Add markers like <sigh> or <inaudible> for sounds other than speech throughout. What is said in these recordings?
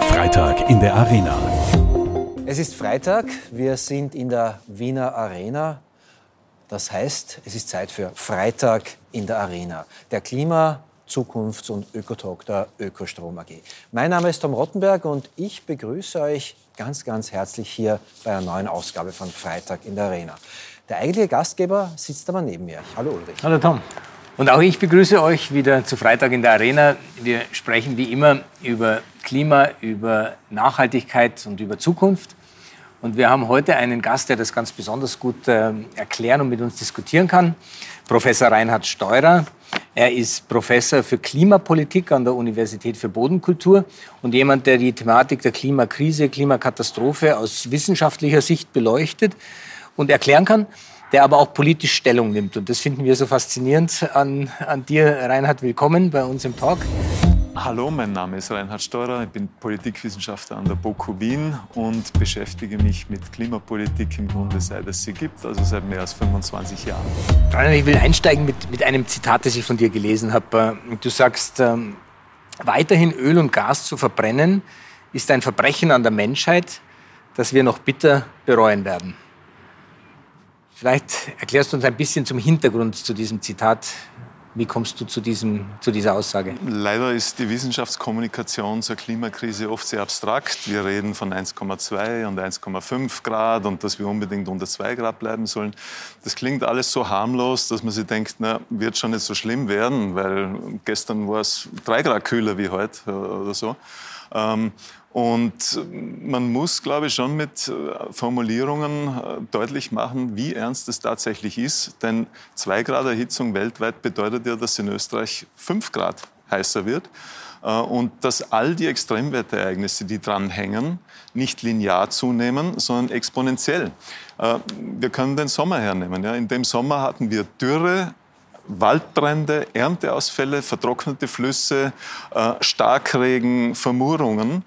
Freitag in der Arena. Es ist Freitag, wir sind in der Wiener Arena. Das heißt, es ist Zeit für Freitag in der Arena. Der Klima, Zukunfts- und Ökotalk der Ökostrom AG. Mein Name ist Tom Rottenberg und ich begrüße euch ganz, ganz herzlich hier bei einer neuen Ausgabe von Freitag in der Arena. Der eigentliche Gastgeber sitzt aber neben mir. Hallo Ulrich. Hallo Tom. Und auch ich begrüße euch wieder zu Freitag in der Arena. Wir sprechen wie immer über Klima, über Nachhaltigkeit und über Zukunft. Und wir haben heute einen Gast, der das ganz besonders gut äh, erklären und mit uns diskutieren kann. Professor Reinhard Steurer. Er ist Professor für Klimapolitik an der Universität für Bodenkultur und jemand, der die Thematik der Klimakrise, Klimakatastrophe aus wissenschaftlicher Sicht beleuchtet und erklären kann der aber auch politisch Stellung nimmt. Und das finden wir so faszinierend an, an dir, Reinhard. Willkommen bei uns im Talk. Hallo, mein Name ist Reinhard Steurer. Ich bin Politikwissenschaftler an der BOKU Wien und beschäftige mich mit Klimapolitik im Grunde seit es sie gibt, also seit mehr als 25 Jahren. Reinhard, ich will einsteigen mit, mit einem Zitat, das ich von dir gelesen habe. Du sagst, ähm, weiterhin Öl und Gas zu verbrennen ist ein Verbrechen an der Menschheit, das wir noch bitter bereuen werden. Vielleicht erklärst du uns ein bisschen zum Hintergrund zu diesem Zitat. Wie kommst du zu, diesem, zu dieser Aussage? Leider ist die Wissenschaftskommunikation zur Klimakrise oft sehr abstrakt. Wir reden von 1,2 und 1,5 Grad und dass wir unbedingt unter 2 Grad bleiben sollen. Das klingt alles so harmlos, dass man sich denkt, na, wird schon nicht so schlimm werden, weil gestern war es 3 Grad kühler wie heute oder so. Und man muss, glaube ich, schon mit äh, Formulierungen äh, deutlich machen, wie ernst es tatsächlich ist. Denn zwei Grad Erhitzung weltweit bedeutet ja, dass in Österreich fünf Grad heißer wird. Äh, und dass all die Extremwetterereignisse, die dranhängen, nicht linear zunehmen, sondern exponentiell. Wir können den Sommer hernehmen. In dem Sommer hatten wir Dürre, Waldbrände, Ernteausfälle, vertrocknete Flüsse, Starkregen, Vermurungen.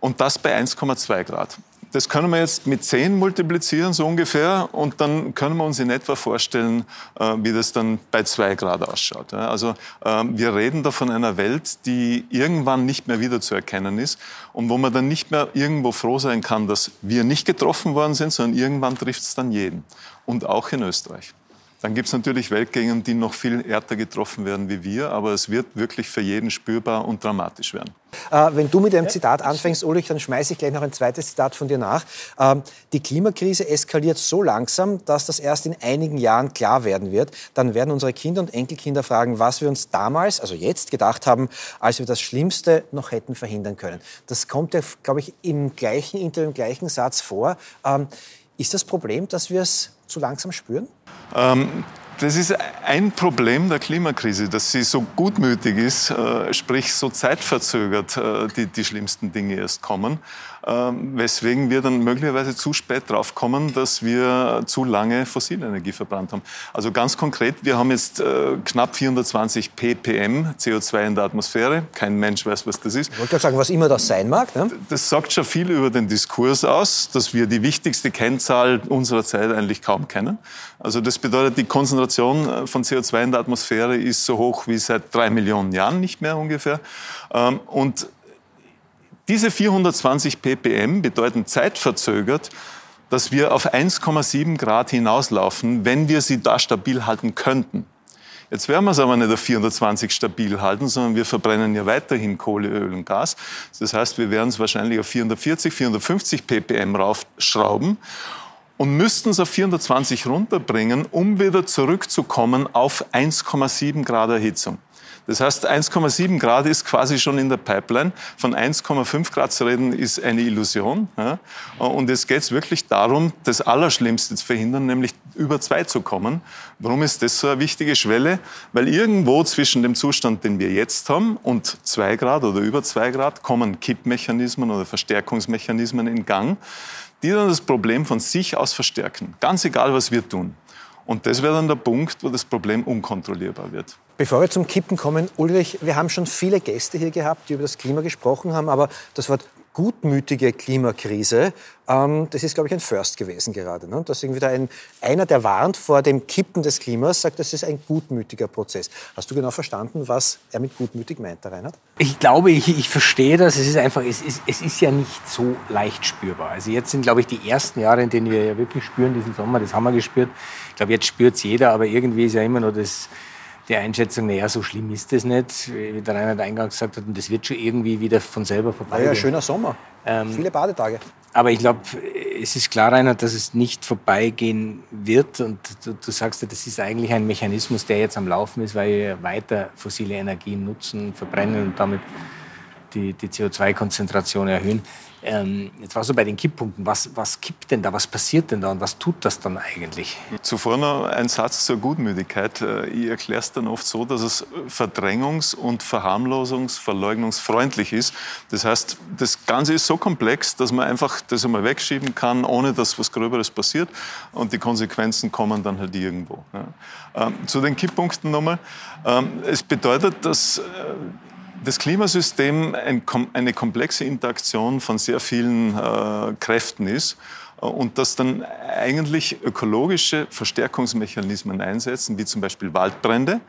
Und das bei 1,2 Grad. Das können wir jetzt mit 10 multiplizieren, so ungefähr, und dann können wir uns in etwa vorstellen, äh, wie das dann bei 2 Grad ausschaut. Also ähm, wir reden da von einer Welt, die irgendwann nicht mehr wiederzuerkennen ist und wo man dann nicht mehr irgendwo froh sein kann, dass wir nicht getroffen worden sind, sondern irgendwann trifft es dann jeden. Und auch in Österreich. Dann gibt es natürlich Weltgegenden, die noch viel härter getroffen werden wie wir, aber es wird wirklich für jeden spürbar und dramatisch werden. Äh, wenn du mit einem Zitat anfängst, Ulrich, dann schmeiße ich gleich noch ein zweites Zitat von dir nach. Ähm, die Klimakrise eskaliert so langsam, dass das erst in einigen Jahren klar werden wird. Dann werden unsere Kinder und Enkelkinder fragen, was wir uns damals, also jetzt, gedacht haben, als wir das Schlimmste noch hätten verhindern können. Das kommt ja, glaube ich, im gleichen Interview, im gleichen Satz vor. Ähm, ist das Problem, dass wir es zu langsam spüren? Ähm, das ist ein Problem der Klimakrise, dass sie so gutmütig ist, äh, sprich so zeitverzögert äh, die, die schlimmsten Dinge erst kommen. Ähm, weswegen wir dann möglicherweise zu spät drauf kommen, dass wir zu lange fossile Energie verbrannt haben. Also ganz konkret, wir haben jetzt äh, knapp 420 ppm CO2 in der Atmosphäre. Kein Mensch weiß, was das ist. Ich wollte gerade sagen, was immer das sein mag. Ne? Das sagt schon viel über den Diskurs aus, dass wir die wichtigste Kennzahl unserer Zeit eigentlich kaum kennen. Also das bedeutet, die Konzentration äh, von CO2 in der Atmosphäre ist so hoch wie seit drei Millionen Jahren nicht mehr ungefähr. Ähm, und diese 420 ppm bedeuten zeitverzögert, dass wir auf 1,7 Grad hinauslaufen, wenn wir sie da stabil halten könnten. Jetzt werden wir es aber nicht auf 420 stabil halten, sondern wir verbrennen ja weiterhin Kohle, Öl und Gas. Das heißt, wir werden es wahrscheinlich auf 440, 450 ppm raufschrauben und müssten es auf 420 runterbringen, um wieder zurückzukommen auf 1,7 Grad Erhitzung. Das heißt, 1,7 Grad ist quasi schon in der Pipeline. Von 1,5 Grad zu reden, ist eine Illusion. Und jetzt geht wirklich darum, das Allerschlimmste zu verhindern, nämlich über zwei zu kommen. Warum ist das so eine wichtige Schwelle? Weil irgendwo zwischen dem Zustand, den wir jetzt haben, und zwei Grad oder über zwei Grad kommen Kippmechanismen oder Verstärkungsmechanismen in Gang, die dann das Problem von sich aus verstärken. Ganz egal, was wir tun. Und das wäre dann der Punkt, wo das Problem unkontrollierbar wird. Bevor wir zum Kippen kommen, Ulrich, wir haben schon viele Gäste hier gehabt, die über das Klima gesprochen haben, aber das Wort gutmütige Klimakrise, ähm, das ist, glaube ich, ein First gewesen gerade. Ne? Dass irgendwie da ein, einer, der warnt vor dem Kippen des Klimas, sagt, das ist ein gutmütiger Prozess. Hast du genau verstanden, was er mit gutmütig meint, Herr Reinhard? Ich glaube, ich, ich verstehe das. Es ist einfach, es ist, es ist ja nicht so leicht spürbar. Also jetzt sind, glaube ich, die ersten Jahre, in denen wir ja wirklich spüren, diesen Sommer, das haben wir gespürt. Ich glaube, jetzt spürt es jeder, aber irgendwie ist ja immer noch das die Einschätzung, naja, so schlimm ist das nicht, wie der Reinhard eingangs gesagt hat, und das wird schon irgendwie wieder von selber vorbei. Ja, schöner Sommer. Ähm, Viele Badetage. Aber ich glaube, es ist klar, Reinhard, dass es nicht vorbeigehen wird. Und du, du, sagst ja, das ist eigentlich ein Mechanismus, der jetzt am Laufen ist, weil wir weiter fossile Energien nutzen, verbrennen und damit die, die CO2-Konzentration erhöhen. Ähm, jetzt warst du bei den Kipppunkten. Was, was kippt denn da? Was passiert denn da? Und was tut das dann eigentlich? Zuvor noch ein Satz zur Gutmütigkeit. Äh, ich erkläre es dann oft so, dass es verdrängungs- und verharmlosungs-, verleugnungsfreundlich ist. Das heißt, das Ganze ist so komplex, dass man einfach das einmal wegschieben kann, ohne dass was Gröberes passiert. Und die Konsequenzen kommen dann halt irgendwo. Ähm, zu den Kipppunkten nochmal. Ähm, es bedeutet, dass äh, das Klimasystem eine komplexe Interaktion von sehr vielen äh, Kräften ist äh, und dass dann eigentlich ökologische Verstärkungsmechanismen einsetzen, wie zum Beispiel Waldbrände,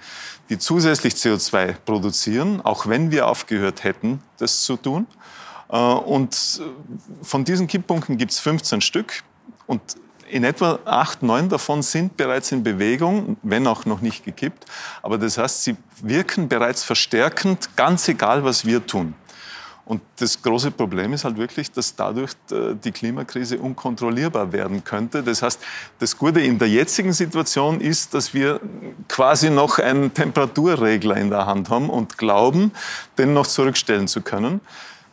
die zusätzlich CO2 produzieren, auch wenn wir aufgehört hätten, das zu tun. Äh, und von diesen Kipppunkten gibt es 15 Stück. Und in etwa acht, neun davon sind bereits in Bewegung, wenn auch noch nicht gekippt. Aber das heißt, sie wirken bereits verstärkend, ganz egal, was wir tun. Und das große Problem ist halt wirklich, dass dadurch äh, die Klimakrise unkontrollierbar werden könnte. Das heißt, das Gute in der jetzigen Situation ist, dass wir quasi noch einen Temperaturregler in der Hand haben und glauben, den noch zurückstellen zu können.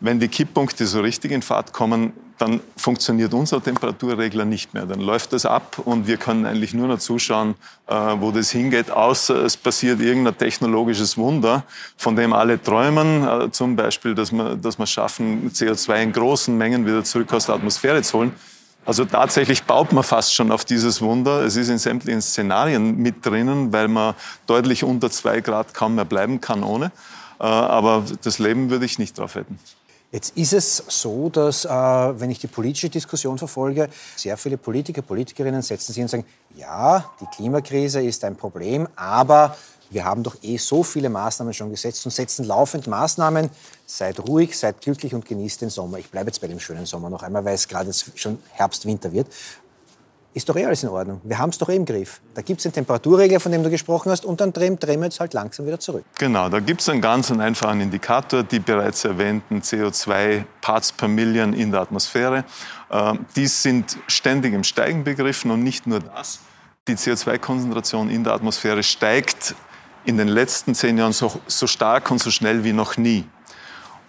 Wenn die Kipppunkte so richtig in Fahrt kommen, dann funktioniert unser Temperaturregler nicht mehr. Dann läuft das ab und wir können eigentlich nur noch zuschauen, äh, wo das hingeht, außer es passiert irgendein technologisches Wunder, von dem alle träumen, äh, zum Beispiel, dass wir, dass wir schaffen, CO2 in großen Mengen wieder zurück aus der Atmosphäre zu holen. Also tatsächlich baut man fast schon auf dieses Wunder. Es ist in sämtlichen Szenarien mit drinnen, weil man deutlich unter zwei Grad kaum mehr bleiben kann ohne. Äh, aber das Leben würde ich nicht drauf hätten. Jetzt ist es so, dass, äh, wenn ich die politische Diskussion verfolge, sehr viele Politiker, Politikerinnen setzen sich und sagen, ja, die Klimakrise ist ein Problem, aber wir haben doch eh so viele Maßnahmen schon gesetzt und setzen laufend Maßnahmen. Seid ruhig, seid glücklich und genießt den Sommer. Ich bleibe jetzt bei dem schönen Sommer noch einmal, weil es gerade schon Herbst, Winter wird ist doch eh alles in Ordnung. Wir haben es doch eh im Griff. Da gibt es den Temperaturregler, von dem du gesprochen hast, und dann drehen, drehen wir jetzt halt langsam wieder zurück. Genau, da gibt es einen ganz einfachen Indikator, die bereits erwähnten CO2-Parts per Million in der Atmosphäre. Ähm, die sind ständig im Steigen begriffen und nicht nur das. Die CO2-Konzentration in der Atmosphäre steigt in den letzten zehn Jahren so, so stark und so schnell wie noch nie.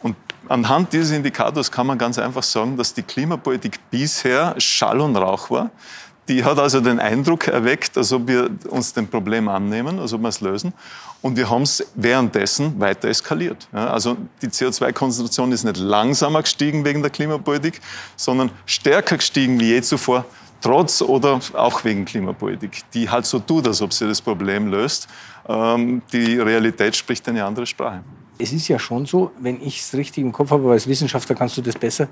Und anhand dieses Indikators kann man ganz einfach sagen, dass die Klimapolitik bisher Schall und Rauch war. Die hat also den Eindruck erweckt, als ob wir uns dem Problem annehmen, als ob wir es lösen. Und wir haben es währenddessen weiter eskaliert. Ja, also die CO2-Konzentration ist nicht langsamer gestiegen wegen der Klimapolitik, sondern stärker gestiegen wie je zuvor, trotz oder auch wegen Klimapolitik, die halt so tut, als ob sie das Problem löst. Ähm, die Realität spricht eine andere Sprache. Es ist ja schon so, wenn ich es richtig im Kopf habe, aber als Wissenschaftler kannst du das besser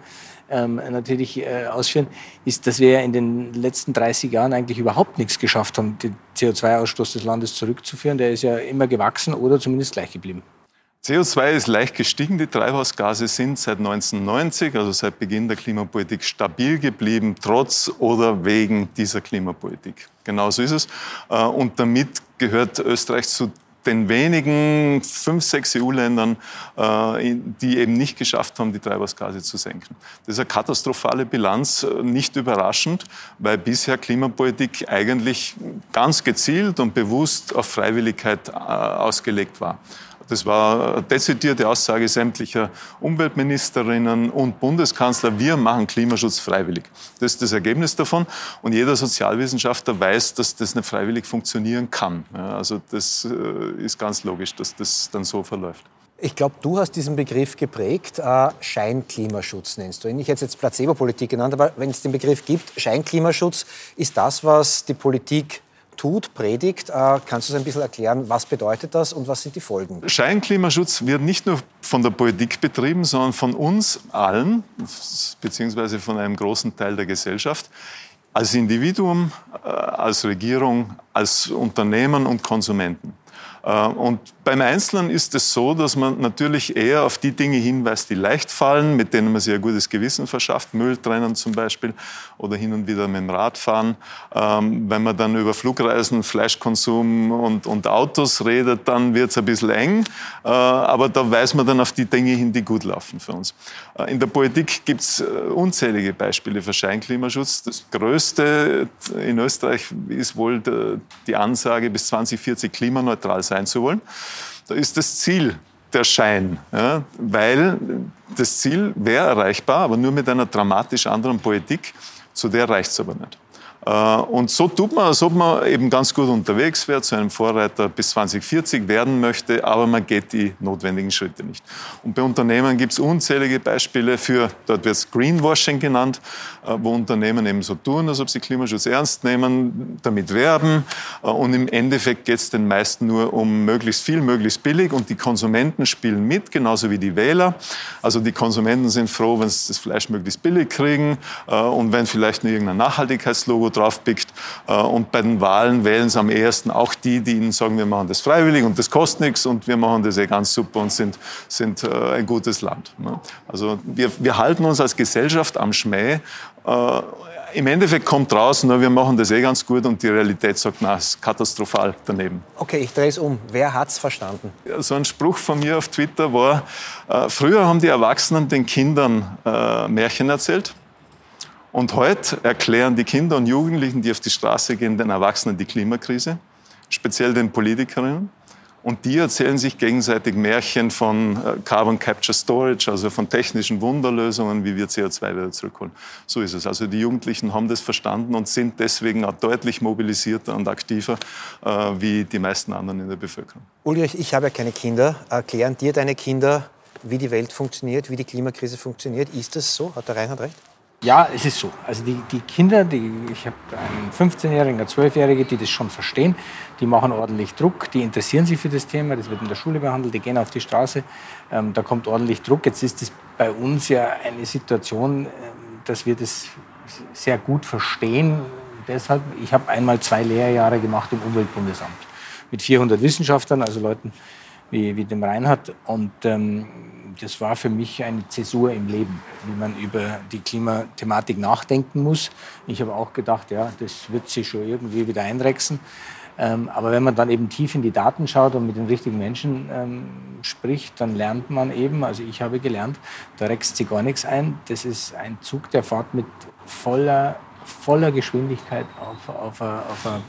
ähm, natürlich äh, ausführen, ist, dass wir ja in den letzten 30 Jahren eigentlich überhaupt nichts geschafft haben, den CO2-Ausstoß des Landes zurückzuführen. Der ist ja immer gewachsen oder zumindest gleich geblieben. CO2 ist leicht gestiegen. Die Treibhausgase sind seit 1990, also seit Beginn der Klimapolitik, stabil geblieben, trotz oder wegen dieser Klimapolitik. Genauso ist es. Äh, und damit gehört Österreich zu den wenigen fünf, sechs EU-Ländern, äh, die eben nicht geschafft haben, die Treibhausgase zu senken. Das ist eine katastrophale Bilanz, äh, nicht überraschend, weil bisher Klimapolitik eigentlich ganz gezielt und bewusst auf Freiwilligkeit äh, ausgelegt war. Das war eine dezidierte Aussage sämtlicher Umweltministerinnen und Bundeskanzler. Wir machen Klimaschutz freiwillig. Das ist das Ergebnis davon. Und jeder Sozialwissenschaftler weiß, dass das nicht freiwillig funktionieren kann. also das äh, ist ganz logisch, dass das dann so verläuft. Ich glaube, du hast diesen Begriff geprägt. Äh, Scheinklimaschutz nennst du ihn. Ich hätte jetzt Placebo-Politik genannt, aber wenn es den Begriff gibt, Scheinklimaschutz ist das, was die Politik tut, predigt. Äh, kannst du uns ein bisschen erklären, was bedeutet das und was sind die Folgen? Scheinklimaschutz wird nicht nur von der Politik betrieben, sondern von uns allen, beziehungsweise von einem großen Teil der Gesellschaft, als Individuum, äh, als Regierung, als Unternehmen und Konsumenten. Äh, und beim Einzelnen ist es so, dass man natürlich eher auf die Dinge hinweist, die leicht fallen, mit denen man sich ein gutes Gewissen verschafft, Müll trennen zum Beispiel oder hin und wieder mit dem Rad fahren. Ähm, wenn man dann über Flugreisen, Fleischkonsum und, und Autos redet, dann wird es ein bisschen eng. Äh, aber da weist man dann auf die Dinge hin, die gut laufen für uns. Äh, in der Politik gibt es unzählige Beispiele für Scheinklimaschutz. Das größte in Österreich ist wohl die Ansage, bis 2040 klimaneutral sein zu wollen. Da ist das Ziel der Schein, ja, weil das Ziel wäre erreichbar, aber nur mit einer dramatisch anderen Politik. Zu der reicht es aber nicht. Äh, und so tut man, als ob man eben ganz gut unterwegs wäre, zu einem Vorreiter bis 2040 werden möchte, aber man geht die notwendigen Schritte nicht. Und bei Unternehmen gibt es unzählige Beispiele für, dort wird es Greenwashing genannt, äh, wo Unternehmen eben so tun, als ob sie Klimaschutz ernst nehmen, damit werben. Äh, und im Endeffekt geht es den meisten nur um möglichst viel, möglichst billig. Und die Konsumenten spielen mit, genauso wie die Wähler. Also die Konsumenten sind froh, wenn sie das Fleisch möglichst billig kriegen und wenn vielleicht nur irgendein Nachhaltigkeitslogo draufpickt. Äh, und bei den Wahlen wählen es am ehesten auch die, die ihnen sagen, wir machen das freiwillig und das kostet nichts und wir machen das eh ganz super und sind, sind äh, ein gutes Land. Ne? Also wir, wir halten uns als Gesellschaft am Schmäh äh, im Endeffekt kommt raus, nur wir machen das eh ganz gut und die Realität sagt, na, ist katastrophal daneben. Okay, ich drehe es um. Wer hat es verstanden? Ja, so ein Spruch von mir auf Twitter war, äh, früher haben die Erwachsenen den Kindern äh, Märchen erzählt. Und heute erklären die Kinder und Jugendlichen, die auf die Straße gehen, den Erwachsenen die Klimakrise, speziell den Politikerinnen. Und die erzählen sich gegenseitig Märchen von äh, Carbon Capture Storage, also von technischen Wunderlösungen, wie wir CO2 wieder zurückholen. So ist es. Also die Jugendlichen haben das verstanden und sind deswegen auch deutlich mobilisierter und aktiver äh, wie die meisten anderen in der Bevölkerung. Ulrich, ich habe ja keine Kinder. Erklären dir deine Kinder, wie die Welt funktioniert, wie die Klimakrise funktioniert? Ist das so? Hat der Reinhard recht? Ja, es ist so. Also die, die Kinder, die, ich habe einen 15-Jährigen, eine 12-Jährige, die das schon verstehen, die machen ordentlich Druck, die interessieren sich für das Thema, das wird in der Schule behandelt, die gehen auf die Straße, ähm, da kommt ordentlich Druck. Jetzt ist es bei uns ja eine Situation, ähm, dass wir das sehr gut verstehen. Deshalb, ich habe einmal zwei Lehrjahre gemacht im Umweltbundesamt mit 400 Wissenschaftlern, also Leuten wie, wie dem Reinhard. Und ähm, das war für mich eine Zäsur im Leben, wie man über die Klimathematik nachdenken muss. Ich habe auch gedacht, ja, das wird sich schon irgendwie wieder einrechsen. Ähm, aber wenn man dann eben tief in die Daten schaut und mit den richtigen Menschen ähm, spricht, dann lernt man eben, also ich habe gelernt, da rächst sich gar nichts ein. Das ist ein Zug, der fährt mit voller, voller Geschwindigkeit auf, auf, auf eine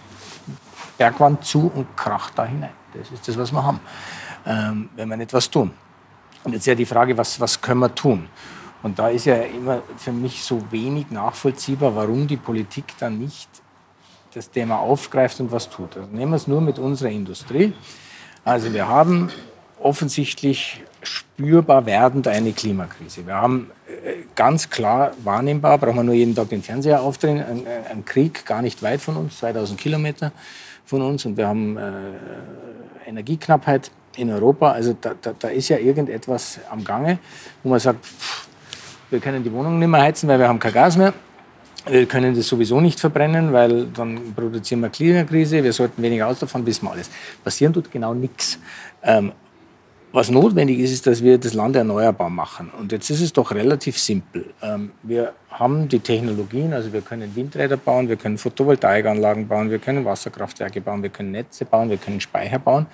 Bergwand zu und kracht da hinein. Das ist das, was wir haben, ähm, wenn wir nicht was tun. Und jetzt ja die Frage, was, was können wir tun? Und da ist ja immer für mich so wenig nachvollziehbar, warum die Politik dann nicht das Thema aufgreift und was tut. Also nehmen wir es nur mit unserer Industrie. Also wir haben offensichtlich spürbar werdend eine Klimakrise. Wir haben äh, ganz klar wahrnehmbar, brauchen wir nur jeden Tag den Fernseher aufdrehen, ein, ein Krieg gar nicht weit von uns, 2000 Kilometer von uns und wir haben äh, Energieknappheit in Europa. Also da, da, da, ist ja irgendetwas am Gange, wo man sagt, pff, wir können die Wohnung nicht mehr heizen, weil wir haben kein Gas mehr. Wir können das sowieso nicht verbrennen, weil dann produzieren wir Klimakrise. Wir sollten weniger Auto fahren, wissen wir alles. Passieren tut genau nichts. Ähm, was notwendig ist, ist, dass wir das Land erneuerbar machen. Und jetzt ist es doch relativ simpel. Ähm, wir haben die Technologien, also wir können Windräder bauen, wir können Photovoltaikanlagen bauen, wir können Wasserkraftwerke bauen, wir können Netze bauen, wir können Speicher bauen.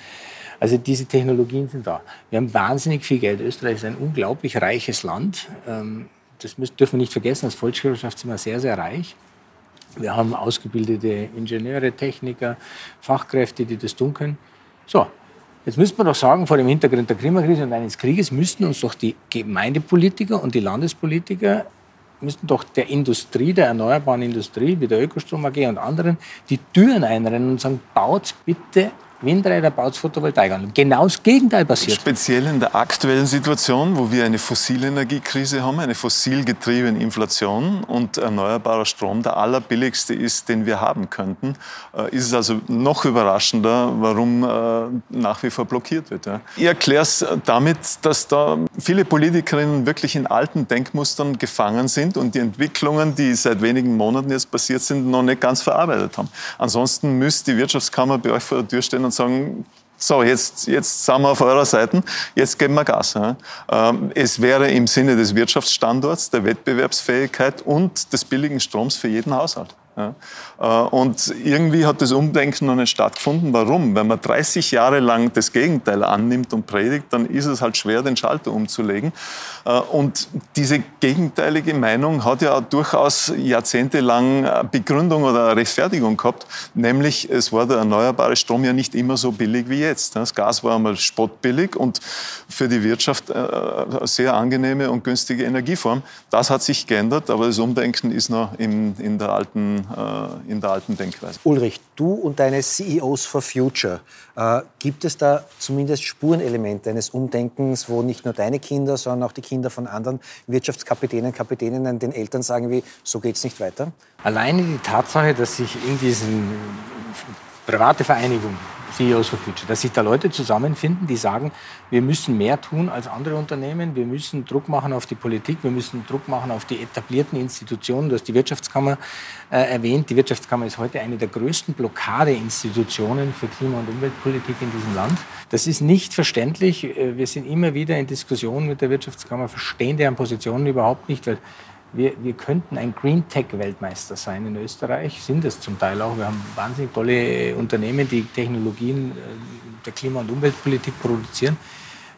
Also diese Technologien sind da. Wir haben wahnsinnig viel Geld. Österreich ist ein unglaublich reiches Land. Ähm, das dürfen wir nicht vergessen. Als Volkswirtschaft sind wir sehr, sehr reich. Wir haben ausgebildete Ingenieure, Techniker, Fachkräfte, die das tun können. So, jetzt müsste man doch sagen, vor dem Hintergrund der Klimakrise und eines Krieges müssten uns doch die Gemeindepolitiker und die Landespolitiker müssten doch der Industrie, der erneuerbaren Industrie, wie der Ökostrom AG und anderen, die Türen einrennen und sagen, baut bitte Windräder, baut an. Genau das Gegenteil passiert. Speziell in der aktuellen Situation, wo wir eine Fossilenergiekrise haben, eine fossil getriebene Inflation und erneuerbarer Strom der allerbilligste ist, den wir haben könnten, äh, ist es also noch überraschender, warum äh, nach wie vor blockiert wird. Ich erkläre es damit, dass da viele Politikerinnen wirklich in alten Denkmustern gefangen sind und die Entwicklungen, die seit wenigen Monaten jetzt passiert sind, noch nicht ganz verarbeitet haben. Ansonsten müsste die Wirtschaftskammer bei euch vor der Tür stehen und sagen, so, jetzt, jetzt sind wir auf eurer Seite, jetzt geben wir Gas. Ähm, es wäre im Sinne des Wirtschaftsstandorts, der Wettbewerbsfähigkeit und des billigen Stroms für jeden Haushalt. Ja. Äh, und irgendwie hat das Umdenken noch nicht stattgefunden. Warum? Wenn man 30 Jahre lang das Gegenteil annimmt und predigt, dann ist es halt schwer, den Schalter umzulegen. Äh, und diese gegenteilige Meinung hat ja durchaus jahrzehntelang Begründung oder Rechtfertigung gehabt. Nämlich, es war der erneuerbare Strom ja nicht immer so billig wie jetzt. Das Gas war einmal spottbillig und für die Wirtschaft äh, eine sehr angenehme und günstige Energieform. Das hat sich geändert, aber das Umdenken ist noch in, in der alten äh, in der alten Denkweise. Ulrich, du und deine CEOs for Future, äh, gibt es da zumindest Spurenelemente eines Umdenkens, wo nicht nur deine Kinder, sondern auch die Kinder von anderen Wirtschaftskapitänen, Kapitäninnen den Eltern sagen wie, so geht es nicht weiter? Alleine die Tatsache, dass sich in diesen private Vereinigung CEOs for Future, dass sich da Leute zusammenfinden, die sagen, wir müssen mehr tun als andere Unternehmen, wir müssen Druck machen auf die Politik, wir müssen Druck machen auf die etablierten Institutionen. Du hast die Wirtschaftskammer äh, erwähnt. Die Wirtschaftskammer ist heute eine der größten Blockadeinstitutionen für Klima- und Umweltpolitik in diesem Land. Das ist nicht verständlich. Äh, wir sind immer wieder in Diskussionen mit der Wirtschaftskammer, verstehen deren Positionen überhaupt nicht, weil wir, wir könnten ein Green Tech-Weltmeister sein in Österreich, sind es zum Teil auch. Wir haben wahnsinnig tolle Unternehmen, die Technologien äh, der Klima- und Umweltpolitik produzieren.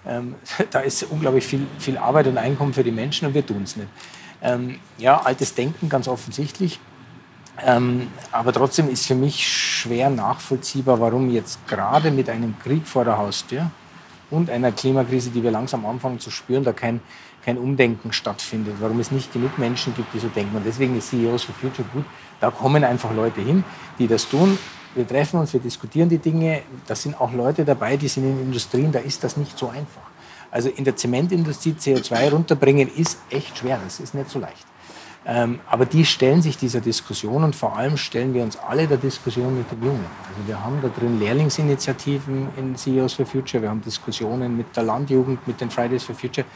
Ähm, <laughs> da ist unglaublich viel, viel Arbeit und Einkommen für die Menschen und wir tun es nicht. Ähm, ja, altes Denken, ganz offensichtlich. Ähm, aber trotzdem ist für mich schwer nachvollziehbar, warum jetzt gerade mit einem Krieg vor der Haustür und einer Klimakrise, die wir langsam anfangen zu spüren, da kein, kein Umdenken stattfindet, warum es nicht genug Menschen gibt, die so denken. Und deswegen ist CEOs for Future gut. Da kommen einfach Leute hin, die das tun. Wir treffen uns, wir diskutieren die Dinge. Da sind auch Leute dabei, die sind in Industrien, da ist das nicht so einfach. Also in der Zementindustrie CO2 runterbringen ist echt schwer, das ist nicht so leicht. Ähm, aber die stellen sich dieser Diskussion und vor allem stellen wir uns alle der Diskussion mit den Jungen. Also wir haben da drin Lehrlingsinitiativen in CEOs for Future, wir haben Diskussionen mit der Landjugend, mit den Fridays for Future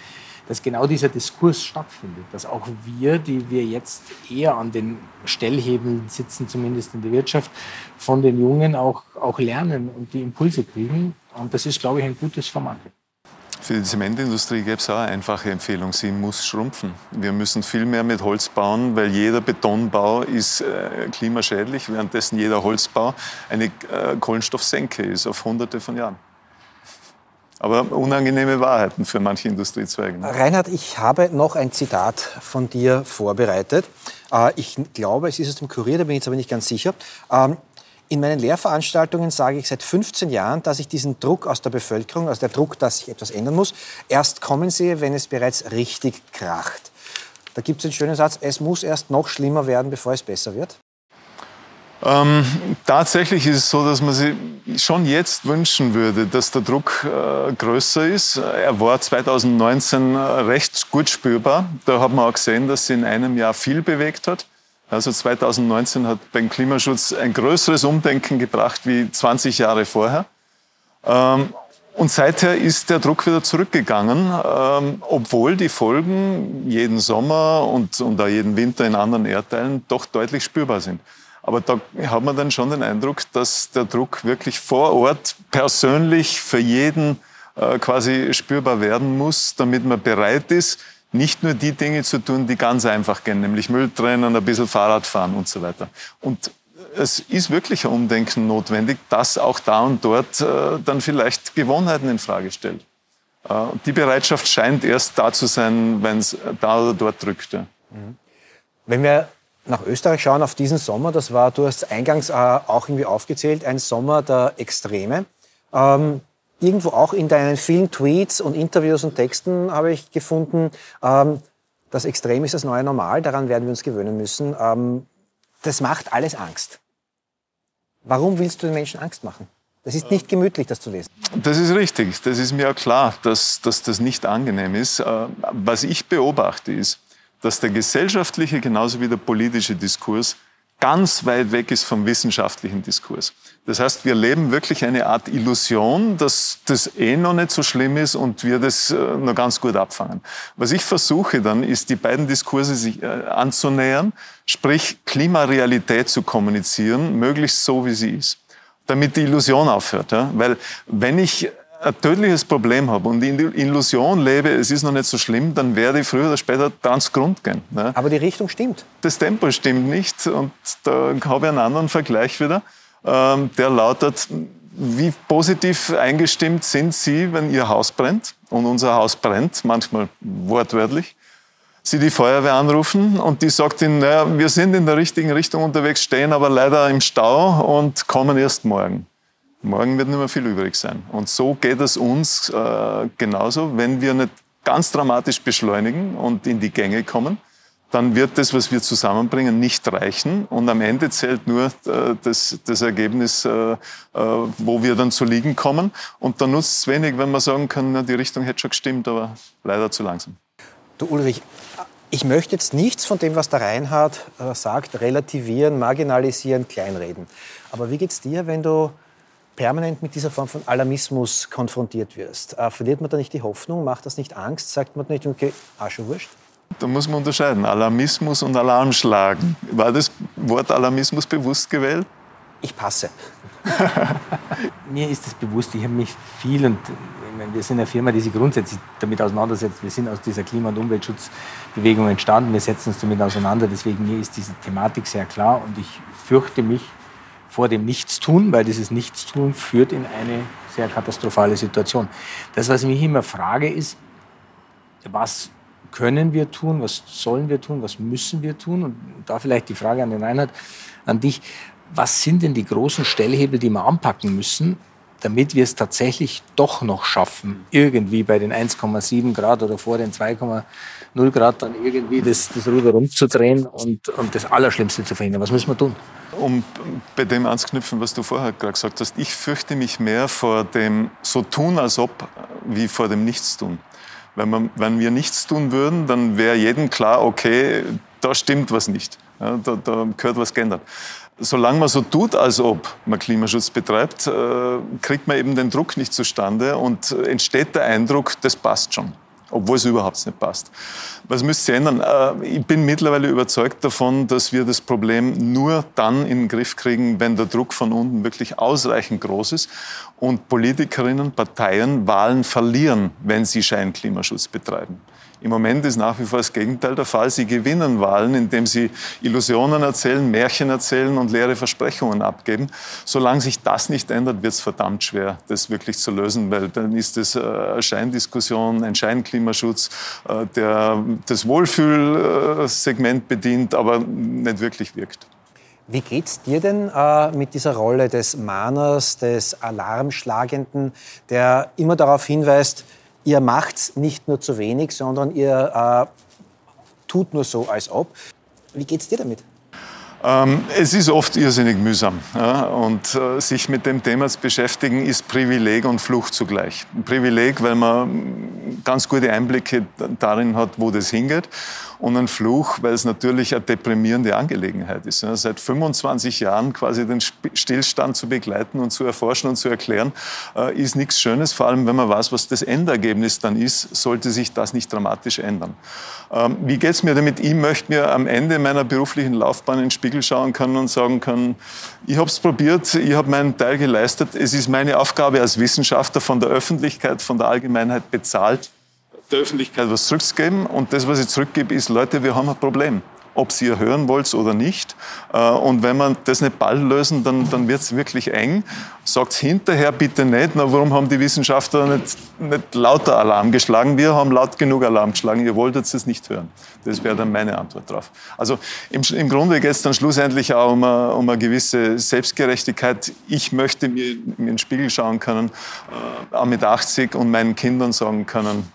dass genau dieser Diskurs stattfindet, dass auch wir, die wir jetzt eher an den Stellhebeln sitzen, zumindest in der Wirtschaft, von den Jungen auch, auch lernen und die Impulse kriegen. Und das ist, glaube ich, ein gutes Format. Für die Zementindustrie gäbe es auch eine einfache Empfehlung, sie muss schrumpfen. Wir müssen viel mehr mit Holz bauen, weil jeder Betonbau ist äh, klimaschädlich, währenddessen jeder Holzbau eine äh, Kohlenstoffsenke ist auf hunderte von Jahren. Aber unangenehme Wahrheiten für manche Industriezweige. Reinhard, ich habe noch ein Zitat von dir vorbereitet. Äh, ich glaube, es ist aus dem Kurier, da bin ich jetzt aber nicht ganz sicher. Ähm, in meinen Lehrveranstaltungen sage ich seit 15 Jahren, dass ich diesen Druck aus der Bevölkerung, also der Druck, dass sich etwas ändern muss, erst kommen sehe, wenn es bereits richtig kracht. Da gibt es einen schönen Satz, es muss erst noch schlimmer werden, bevor es besser wird. Ähm, tatsächlich ist es so, dass man sich schon jetzt wünschen würde, dass der Druck äh, größer ist. Er war 2019 äh, recht gut spürbar. Da hat man auch gesehen, dass sich in einem Jahr viel bewegt hat. Also 2019 hat beim Klimaschutz ein größeres Umdenken gebracht wie 20 Jahre vorher. Ähm, und seither ist der Druck wieder zurückgegangen, ähm, obwohl die Folgen jeden Sommer und, und auch jeden Winter in anderen Erdteilen doch deutlich spürbar sind. Aber da hat man dann schon den Eindruck, dass der Druck wirklich vor Ort persönlich für jeden äh, quasi spürbar werden muss, damit man bereit ist, nicht nur die Dinge zu tun, die ganz einfach gehen, nämlich Müll trennen, ein bisschen Fahrrad fahren und so weiter. Und es ist wirklich ein Umdenken notwendig, das auch da und dort äh, dann vielleicht Gewohnheiten in Frage stellt. Äh, die Bereitschaft scheint erst da zu sein, wenn es da oder dort drückt. Ja. Wenn wir nach Österreich schauen auf diesen Sommer, das war, du hast eingangs äh, auch irgendwie aufgezählt, ein Sommer der Extreme. Ähm, irgendwo auch in deinen vielen Tweets und Interviews und Texten habe ich gefunden, ähm, das Extrem ist das neue Normal, daran werden wir uns gewöhnen müssen. Ähm, das macht alles Angst. Warum willst du den Menschen Angst machen? Das ist nicht gemütlich, das zu lesen. Das ist richtig. Das ist mir auch klar, dass, dass das nicht angenehm ist. Äh, was ich beobachte, ist, dass der gesellschaftliche genauso wie der politische Diskurs ganz weit weg ist vom wissenschaftlichen Diskurs. Das heißt, wir leben wirklich eine Art Illusion, dass das eh noch nicht so schlimm ist und wir das äh, noch ganz gut abfangen. Was ich versuche dann, ist, die beiden Diskurse sich äh, anzunähern, sprich Klimarealität zu kommunizieren, möglichst so, wie sie ist, damit die Illusion aufhört. Ja? Weil wenn ich ein tödliches Problem habe und in der Illusion lebe, es ist noch nicht so schlimm, dann werde ich früher oder später ganz Grund gehen. Ne? Aber die Richtung stimmt. Das Tempo stimmt nicht und da habe ich einen anderen Vergleich wieder. Ähm, der lautet, wie positiv eingestimmt sind Sie, wenn Ihr Haus brennt und unser Haus brennt, manchmal wortwörtlich. Sie die Feuerwehr anrufen und die sagt Ihnen, naja, wir sind in der richtigen Richtung unterwegs, stehen aber leider im Stau und kommen erst morgen. Morgen wird nicht mehr viel übrig sein. Und so geht es uns äh, genauso. Wenn wir nicht ganz dramatisch beschleunigen und in die Gänge kommen, dann wird das, was wir zusammenbringen, nicht reichen. Und am Ende zählt nur äh, das, das Ergebnis, äh, äh wo wir dann zu liegen kommen. Und dann nutzt es wenig, wenn man sagen kann, na, die Richtung hätte schon gestimmt, aber leider zu langsam. Du Ulrich, ich möchte jetzt nichts von dem, was der Reinhard äh, sagt, relativieren, marginalisieren, kleinreden. Aber wie geht's dir, wenn du permanent mit dieser Form von Alarmismus konfrontiert wirst, äh, verliert man da nicht die Hoffnung? Macht das nicht Angst? Sagt man nicht, okay, ah, schon wurscht? Da muss man unterscheiden, Alarmismus und Alarmschlagen. War das Wort Alarmismus bewusst gewählt? Ich passe. <laughs> Mir ist es bewusst, ich habe mich viel und meine, wir sind eine Firma, die sich grundsätzlich damit auseinandersetzt. Wir sind aus dieser Klima- und Umweltschutzbewegung entstanden. Wir setzen uns damit auseinander. Deswegen mir ist diese Thematik sehr klar und ich fürchte mich vor dem Nichtstun, weil dieses Nichtstun führt in eine sehr katastrophale Situation. Das, was ich mich immer frage, ist, was können wir tun, was sollen wir tun, was müssen wir tun? Und da vielleicht die Frage an den Reinhard, an dich, was sind denn die großen Stellhebel, die wir anpacken müssen, damit wir es tatsächlich doch noch schaffen, irgendwie bei den 1,7 Grad oder vor den 2,0 Grad dann irgendwie das, das Ruder rumzudrehen und, und das Allerschlimmste zu verhindern. Was müssen wir tun? Um bei dem anzuknüpfen, was du vorher gerade gesagt hast, ich fürchte mich mehr vor dem so tun, als ob, wie vor dem Nichtstun. Wenn, man, wenn wir nichts tun würden, dann wäre jedem klar, okay, da stimmt was nicht. Ja, da, da gehört was geändert solange man so tut, als ob man Klimaschutz betreibt, äh, kriegt man eben den Druck nicht zustande und entsteht der Eindruck, das passt schon, obwohl es überhaupt nicht passt. Was müsste sich ändern? Äh, ich bin mittlerweile überzeugt davon, dass wir das Problem nur dann in den Griff kriegen, wenn der Druck von unten wirklich ausreichend groß ist und Politikerinnen, Parteien Wahlen verlieren, wenn sie Scheinklimaschutz betreiben. Im Moment ist nach wie vor das Gegenteil der Fall. Sie gewinnen Wahlen, indem sie Illusionen erzählen, Märchen erzählen und leere Versprechungen abgeben. Solange sich das nicht ändert, wird es verdammt schwer, das wirklich zu lösen, weil dann ist äh, eine Scheindiskussion, ein Scheinklimaschutz, äh, der das Wohlfühlsegment bedient, aber nicht wirklich wirkt. Wie geht's dir denn äh, mit dieser Rolle des Mahners, des Alarmschlagenden, der immer darauf hinweist, ihr macht nicht nur zu wenig, sondern ihr äh, tut nur so, als ob. Wie geht es dir damit? Ähm, es ist oft irrsinnig mühsam. Ja? Und äh, sich mit dem Thema zu beschäftigen, ist Privileg und Flucht zugleich. Ein Privileg, weil man ganz gute Einblicke darin hat, wo das hingeht und ein Fluch, weil es natürlich eine deprimierende Angelegenheit ist. Seit 25 Jahren quasi den Stillstand zu begleiten und zu erforschen und zu erklären, äh, ist nichts Schönes. Vor allem, wenn man weiß, was das Endergebnis dann ist, sollte sich das nicht dramatisch ändern. Ähm, wie geht es mir damit? Ich möchte mir am Ende meiner beruflichen Laufbahn in den Spiegel schauen können und sagen können, ich habe es probiert, ich habe meinen Teil geleistet. Es ist meine Aufgabe als Wissenschaftler von der Öffentlichkeit, von der Allgemeinheit bezahlt, der Öffentlichkeit was zurückzugeben. Und das, was ich zurückgebe, ist, Leute, wir haben ein Problem ob Sie hören wollt oder nicht. Äh, und wenn man das nicht bald lösen, dann, dann wird es wirklich eng. Sagt hinterher bitte nicht, na, warum haben die Wissenschaftler nicht, nicht lauter Alarm geschlagen? Wir haben laut genug Alarm geschlagen, ihr wolltet es nicht hören. Das wäre dann meine Antwort drauf. Also im, im Grunde geht es dann schlussendlich auch um eine, um eine, gewisse Selbstgerechtigkeit. Ich möchte mir in den Spiegel schauen können, äh, auch mit 80 und meinen Kindern sagen können,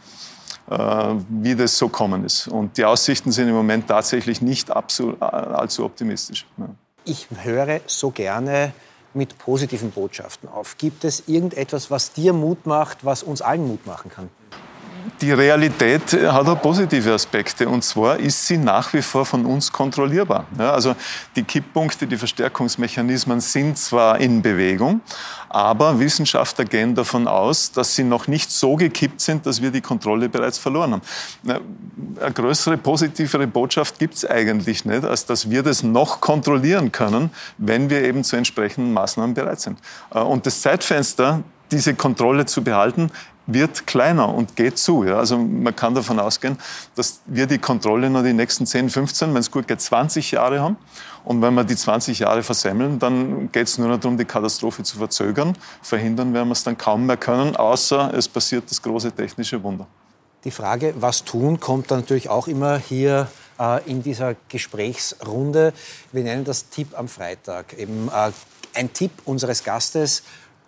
wie das so kommen ist. Und die Aussichten sind im Moment tatsächlich nicht allzu optimistisch. Ich höre so gerne mit positiven Botschaften auf. Gibt es irgendetwas, was dir Mut macht, was uns allen Mut machen kann? Die Realität hat auch positive Aspekte. Und zwar ist sie nach wie vor von uns kontrollierbar. Ja, also die Kipppunkte, die Verstärkungsmechanismen sind zwar in Bewegung, aber Wissenschaftler gehen davon aus, dass sie noch nicht so gekippt sind, dass wir die Kontrolle bereits verloren haben. Eine größere, positivere Botschaft gibt es eigentlich nicht, als dass wir das noch kontrollieren können, wenn wir eben zu entsprechenden Maßnahmen bereit sind. Und das Zeitfenster, diese Kontrolle zu behalten, wird kleiner und geht zu. Ja. Also man kann davon ausgehen, dass wir die Kontrolle nur die nächsten 10, 15, wenn es gut geht, 20 Jahre haben. Und wenn wir die 20 Jahre versemmeln, dann geht es nur noch darum, die Katastrophe zu verzögern. Verhindern werden wir es dann kaum mehr können, außer es passiert das große technische Wunder. Die Frage, was tun, kommt dann natürlich auch immer hier äh, in dieser Gesprächsrunde. Wir nennen das Tipp am Freitag. Eben äh, ein Tipp unseres Gastes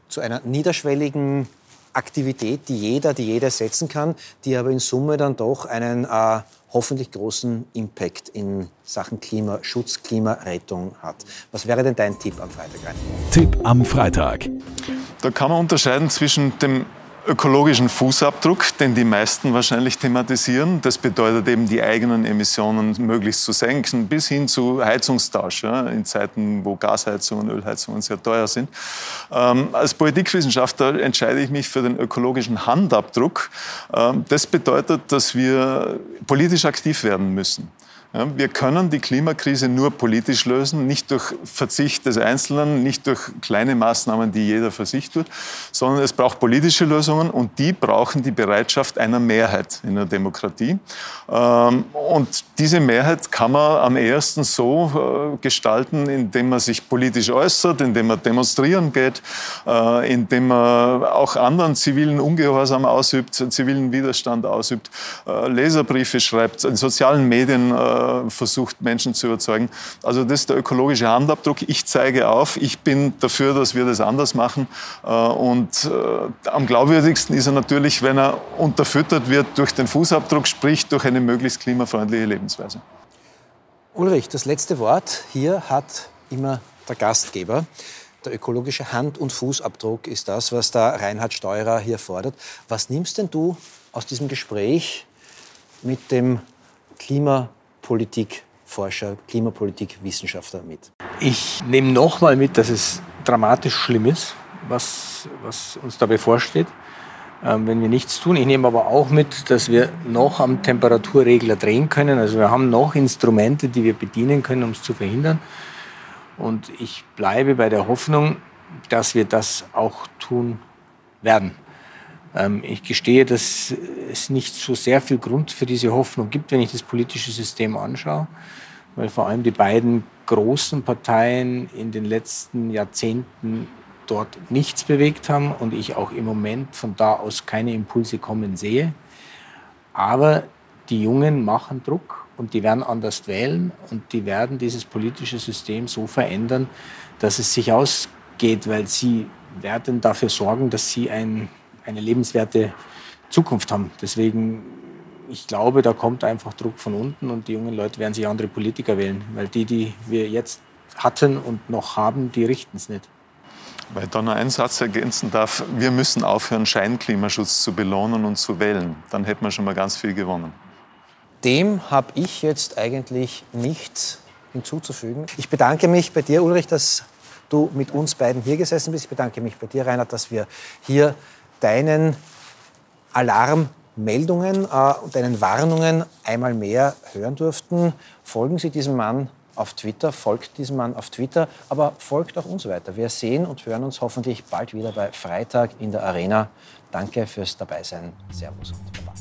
zu einer niederschwelligen Aktivität, die jeder, die jeder setzen kann, die aber in Summe dann doch einen äh, hoffentlich großen Impact in Sachen Klimaschutz, Klimarettung hat. Was wäre denn dein Tipp am Freitag? Tipp am Freitag. Da kann man unterscheiden zwischen dem ökologischen Fußabdruck, den die meisten wahrscheinlich thematisieren. Das bedeutet eben, die eigenen Emissionen möglichst zu senken, bis hin zu Heizungstausch, ja, in Zeiten, wo Gasheizungen, Ölheizungen sehr teuer sind. Ähm, als Politikwissenschaftler entscheide ich mich für den ökologischen Handabdruck. Ähm, das bedeutet, dass wir politisch aktiv werden müssen. Ja, wir können die Klimakrise nur politisch lösen, nicht durch Verzicht des Einzelnen, nicht durch kleine Maßnahmen, die jeder für sich tut, sondern es braucht politische Lösungen und die brauchen die Bereitschaft einer Mehrheit in der Demokratie. Ähm, und diese Mehrheit kann man am ehesten so äh, gestalten, indem man sich politisch äußert, indem man demonstrieren geht, äh, indem man auch anderen zivilen Ungehorsam ausübt, zivilen Widerstand ausübt, äh, Leserbriefe schreibt, in sozialen Medien versucht, Menschen zu überzeugen. Also das ist der ökologische Handabdruck. Ich zeige auf, ich bin dafür, dass wir das anders machen. Äh, und äh, am glaubwürdigsten ist er natürlich, wenn er unterfüttert wird durch den Fußabdruck, sprich durch eine möglichst klimafreundliche Lebensweise. Ulrich, das letzte Wort hier hat immer der Gastgeber. Der ökologische Hand- und Fußabdruck ist das, was der Reinhard Steurer hier fordert. Was nimmst denn du aus diesem Gespräch mit dem Klima Politikforscher, Klimapolitikwissenschaftler mit? Ich nehme nochmal mit, dass es dramatisch schlimm ist, was, was uns da bevorsteht, ähm, wenn wir nichts tun. Ich nehme aber auch mit, dass wir noch am Temperaturregler drehen können. Also wir haben noch Instrumente, die wir bedienen können, um es zu verhindern. Und ich bleibe bei der Hoffnung, dass wir das auch tun werden. Ähm, ich gestehe, dass es nicht so sehr viel Grund für diese Hoffnung gibt, wenn ich das politische System anschaue, weil vor allem die beiden großen Parteien in den letzten Jahrzehnten dort nichts bewegt haben und ich auch im Moment von da aus keine Impulse kommen sehe. Aber die Jungen machen Druck und die werden anders wählen und die werden dieses politische System so verändern, dass es sich ausgeht, weil sie werden dafür sorgen, dass sie ein eine lebenswerte Zukunft haben. Deswegen, ich glaube, da kommt einfach Druck von unten und die jungen Leute werden sich andere Politiker wählen, weil die, die wir jetzt hatten und noch haben, die richten es nicht. Weil ich da noch einen Satz ergänzen darf, wir müssen aufhören, Scheinklimaschutz zu belohnen und zu wählen. Dann hätten wir schon mal ganz viel gewonnen. Dem habe ich jetzt eigentlich nichts hinzuzufügen. Ich bedanke mich bei dir, Ulrich, dass du mit uns beiden hier gesessen bist. Ich bedanke mich bei dir, Reinhard, dass wir hier deinen Alarmmeldungen äh, und deinen Warnungen einmal mehr hören durften. Folgen Sie diesem Mann auf Twitter, folgt diesem Mann auf Twitter, aber folgt auch uns weiter. Wir sehen und hören uns hoffentlich bald wieder bei Freitag in der Arena. Danke fürs Dabeisein. Servus und Baba.